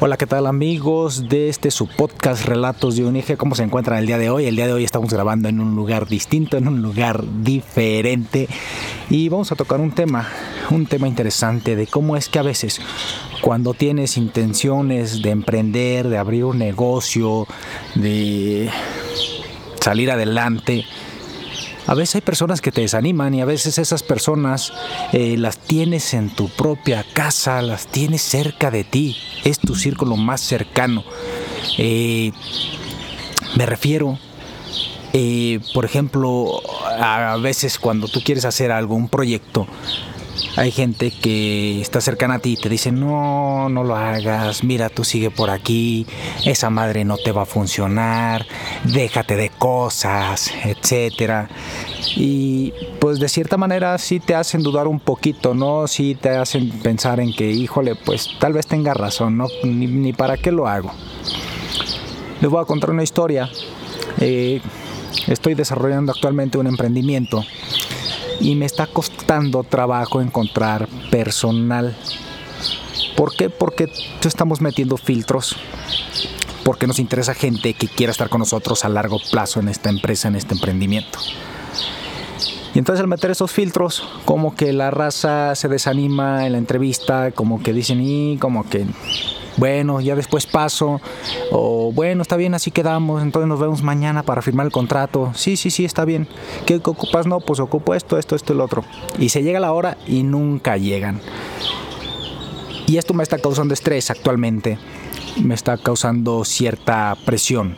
Hola, ¿qué tal amigos de este su podcast Relatos de Unige? ¿Cómo se encuentran el día de hoy? El día de hoy estamos grabando en un lugar distinto, en un lugar diferente y vamos a tocar un tema, un tema interesante de cómo es que a veces cuando tienes intenciones de emprender, de abrir un negocio, de salir adelante, a veces hay personas que te desaniman y a veces esas personas eh, las tienes en tu propia casa, las tienes cerca de ti, es tu círculo más cercano. Eh, me refiero, eh, por ejemplo, a veces cuando tú quieres hacer algo, un proyecto, hay gente que está cercana a ti y te dice, no, no lo hagas, mira, tú sigue por aquí, esa madre no te va a funcionar, déjate de cosas, etcétera. Y pues de cierta manera sí te hacen dudar un poquito, ¿no? Sí te hacen pensar en que, híjole, pues tal vez tenga razón, ¿no? Ni, para qué lo hago. Les voy a contar una historia. Eh, estoy desarrollando actualmente un emprendimiento y me está costando trabajo encontrar personal. ¿Por qué? Porque estamos metiendo filtros, porque nos interesa gente que quiera estar con nosotros a largo plazo en esta empresa, en este emprendimiento. Y entonces al meter esos filtros, como que la raza se desanima en la entrevista, como que dicen, y como que bueno, ya después paso, o bueno, está bien, así quedamos, entonces nos vemos mañana para firmar el contrato. Sí, sí, sí, está bien. ¿Qué ocupas? No, pues ocupo esto, esto, esto lo otro. Y se llega la hora y nunca llegan. Y esto me está causando estrés actualmente, me está causando cierta presión.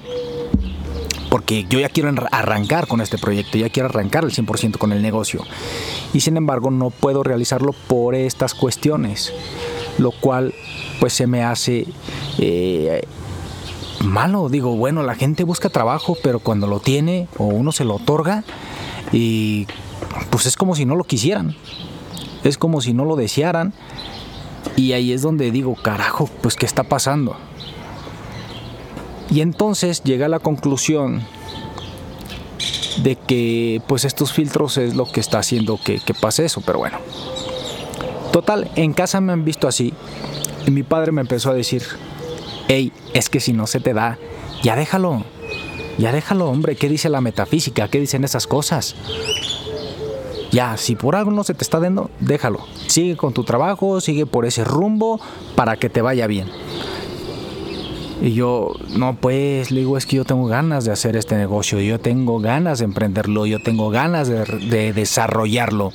Porque yo ya quiero arrancar con este proyecto, ya quiero arrancar el 100% con el negocio. Y sin embargo no puedo realizarlo por estas cuestiones lo cual pues se me hace eh, malo. Digo, bueno, la gente busca trabajo, pero cuando lo tiene o uno se lo otorga, y pues es como si no lo quisieran, es como si no lo desearan. Y ahí es donde digo, carajo, pues ¿qué está pasando? Y entonces llega a la conclusión de que pues estos filtros es lo que está haciendo que, que pase eso, pero bueno, Total, en casa me han visto así y mi padre me empezó a decir, hey, es que si no se te da, ya déjalo, ya déjalo, hombre, ¿qué dice la metafísica? ¿Qué dicen esas cosas? Ya, si por algo no se te está dando, déjalo. Sigue con tu trabajo, sigue por ese rumbo para que te vaya bien. Y yo, no, pues, le digo, es que yo tengo ganas de hacer este negocio, yo tengo ganas de emprenderlo, yo tengo ganas de, de desarrollarlo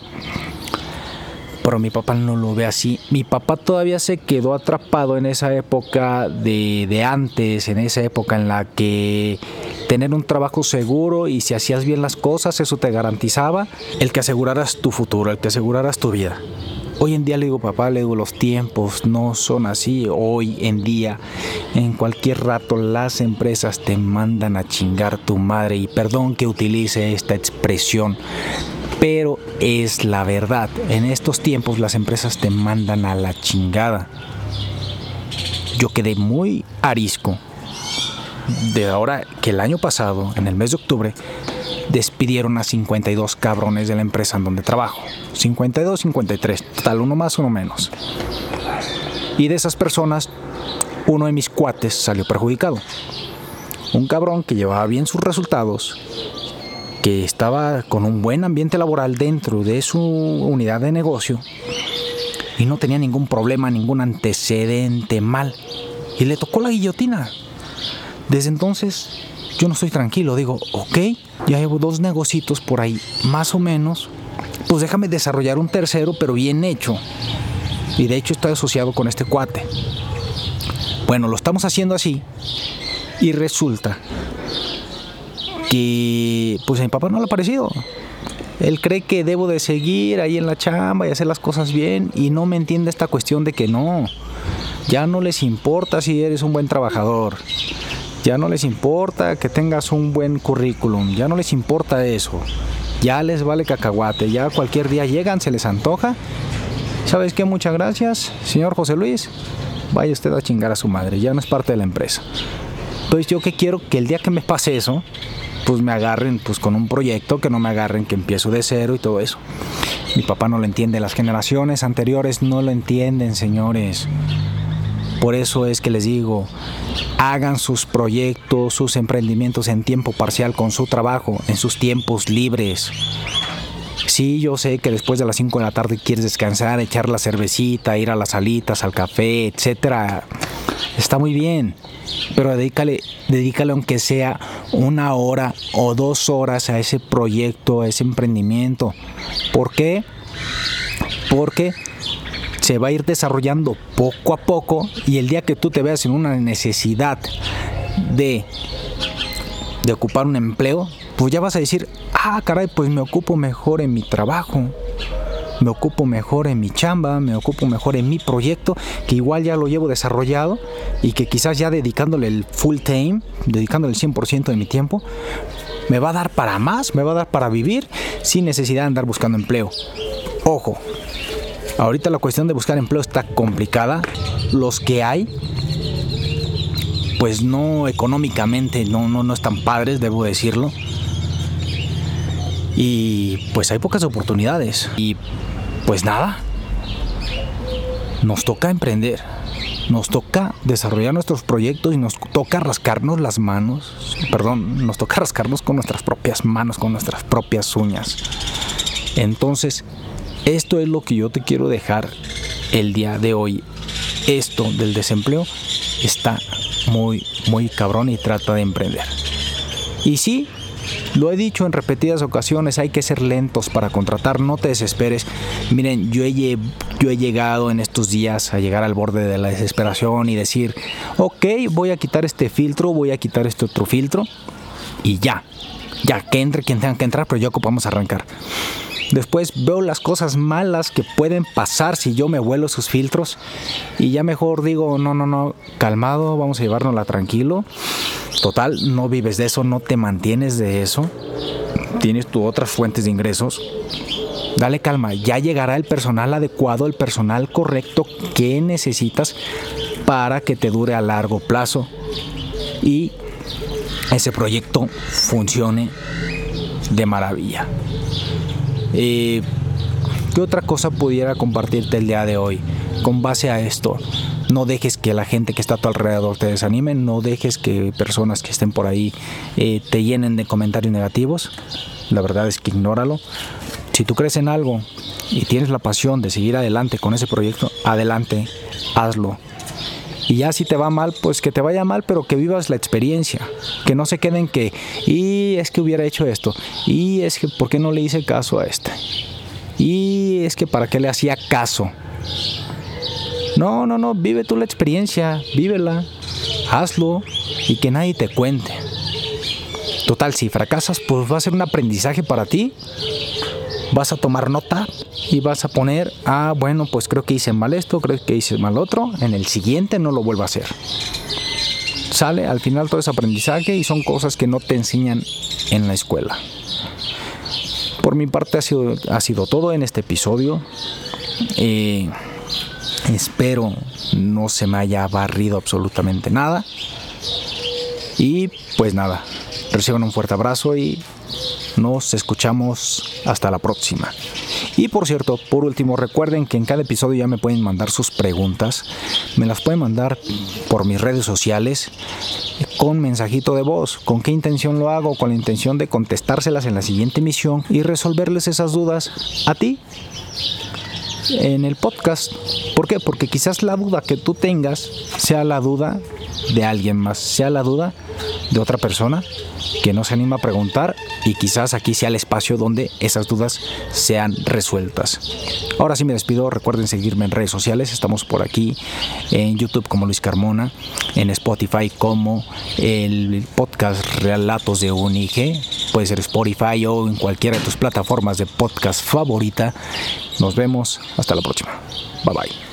pero mi papá no lo ve así. Mi papá todavía se quedó atrapado en esa época de, antes, en esa época en la que tener un trabajo seguro y si hacías bien las cosas, eso te garantizaba el que aseguraras tu futuro, el que aseguraras tu vida. Hoy en día le digo, papá, le digo, los tiempos no son así. Hoy en día, en cualquier rato, las empresas te mandan a chingar tu madre. Y perdón que utilice esta expresión, pero es la verdad. En estos tiempos las empresas te mandan a la chingada. Yo quedé muy arisco de ahora que el año pasado, en el mes de octubre, despidieron a 52 cabrones de la empresa en donde trabajo. 52, 53, total, uno más, uno menos. Y de esas personas, uno de mis cuates salió perjudicado. Un cabrón que llevaba bien sus resultados que estaba con un buen ambiente laboral dentro de su unidad de negocio y no tenía ningún problema, ningún antecedente mal. Y le tocó la guillotina. Desde entonces yo no estoy tranquilo, digo, ok, ya llevo dos negocitos por ahí, más o menos, pues déjame desarrollar un tercero, pero bien hecho. Y de hecho estoy asociado con este cuate. Bueno, lo estamos haciendo así y resulta que pues a mi papá no le ha parecido. Él cree que debo de seguir ahí en la chamba y hacer las cosas bien y no me entiende esta cuestión de que no. Ya no les importa si eres un buen trabajador. Ya no les importa que tengas un buen currículum. Ya no les importa eso. Ya les vale cacahuate. Ya cualquier día llegan, se les antoja. ¿Sabes qué? Muchas gracias, señor José Luis. Vaya usted a chingar a su madre. Ya no es parte de la empresa. Entonces yo que quiero que el día que me pase eso, pues me agarren pues con un proyecto, que no me agarren que empiezo de cero y todo eso. Mi papá no lo entiende, las generaciones anteriores no lo entienden, señores. Por eso es que les digo, hagan sus proyectos, sus emprendimientos en tiempo parcial con su trabajo, en sus tiempos libres. Sí, yo sé que después de las 5 de la tarde quieres descansar, echar la cervecita, ir a las salitas, al café, etcétera. Está muy bien, pero dedícale, dedícale aunque sea una hora o dos horas a ese proyecto, a ese emprendimiento. ¿Por qué? Porque se va a ir desarrollando poco a poco y el día que tú te veas en una necesidad de, de ocupar un empleo, pues ya vas a decir, ah, caray, pues me ocupo mejor en mi trabajo, me ocupo mejor en mi chamba, me ocupo mejor en mi proyecto, que igual ya lo llevo desarrollado y que quizás ya dedicándole el full time, dedicándole el 100% de mi tiempo, me va a dar para más, me va a dar para vivir sin necesidad de andar buscando empleo. Ojo, Ahorita la cuestión de buscar empleo está complicada. Los que hay, pues no económicamente, no, no, no están padres, debo decirlo. Y pues hay pocas oportunidades. Y pues nada, nos toca emprender. Nos toca desarrollar nuestros proyectos y nos toca rascarnos las manos, perdón, nos toca rascarnos con nuestras propias manos, con nuestras propias uñas. Entonces, esto es lo que yo te quiero dejar el día de hoy. Esto del desempleo está muy, muy cabrón y trata de emprender. Y sí, lo he dicho en repetidas ocasiones, hay que ser lentos para contratar, no te desesperes. Miren, yo he, llegado en estos días a llegar al borde de la desesperación y decir, ok, voy a quitar este filtro, voy a quitar este otro filtro y ya, ya que entre quien tenga que entrar, pero ya ocupamos arrancar. Después veo las cosas malas que pueden pasar si yo me vuelo sus filtros y ya mejor digo, no, no, no, calmado, vamos a llevárnosla tranquilo. Total, no vives de eso, no te mantienes de eso. Tienes tu otras fuentes de ingresos. Dale calma, ya llegará el personal adecuado, el personal correcto que necesitas para que te dure a largo plazo y ese proyecto funcione de maravilla. ¿Qué otra cosa pudiera compartirte el día de hoy? Con base a esto, no dejes que la gente que está a tu alrededor te desanime, no dejes que personas que estén por ahí eh, te llenen de comentarios negativos. La verdad es que ignóralo. Si tú crees en algo y tienes la pasión de seguir adelante con ese proyecto, adelante, hazlo. Y ya si te va mal, pues que te vaya mal, pero que vivas la experiencia. Que no se queden que, y es que hubiera hecho esto, y es que, ¿por qué no le hice caso a este? Y es que, ¿para qué le hacía caso? No, no, no, vive tú la experiencia, vívela, hazlo y que nadie te cuente. Total, si fracasas, pues va a ser un aprendizaje para ti. Vas a tomar nota y vas a poner, ah, bueno, pues creo que hice mal esto, creo que hice mal otro, en el siguiente no lo vuelvo a hacer. Sale al final todo ese aprendizaje y son cosas que no te enseñan en la escuela. Por mi parte ha sido, ha sido todo en este episodio. Eh, espero no se me haya barrido absolutamente nada. Y pues nada, reciban un fuerte abrazo y nos escuchamos hasta la próxima. Y por cierto, por último, recuerden que en cada episodio ya me pueden mandar sus preguntas. Me las pueden mandar por mis redes sociales con mensajito de voz. ¿Con qué intención lo hago? Con la intención de contestárselas en la siguiente emisión y resolverles esas dudas a ti en el podcast. ¿Por qué? Porque quizás la duda que tú tengas sea la duda de alguien más, sea la duda de otra persona que no se anima a preguntar y quizás aquí sea el espacio donde esas dudas sean resueltas. Ahora sí me despido, recuerden seguirme en redes sociales, estamos por aquí en YouTube como Luis Carmona, en Spotify como el podcast Relatos de UNIG, puede ser Spotify o en cualquiera de tus plataformas de podcast favorita. Nos vemos, hasta la próxima. Bye bye.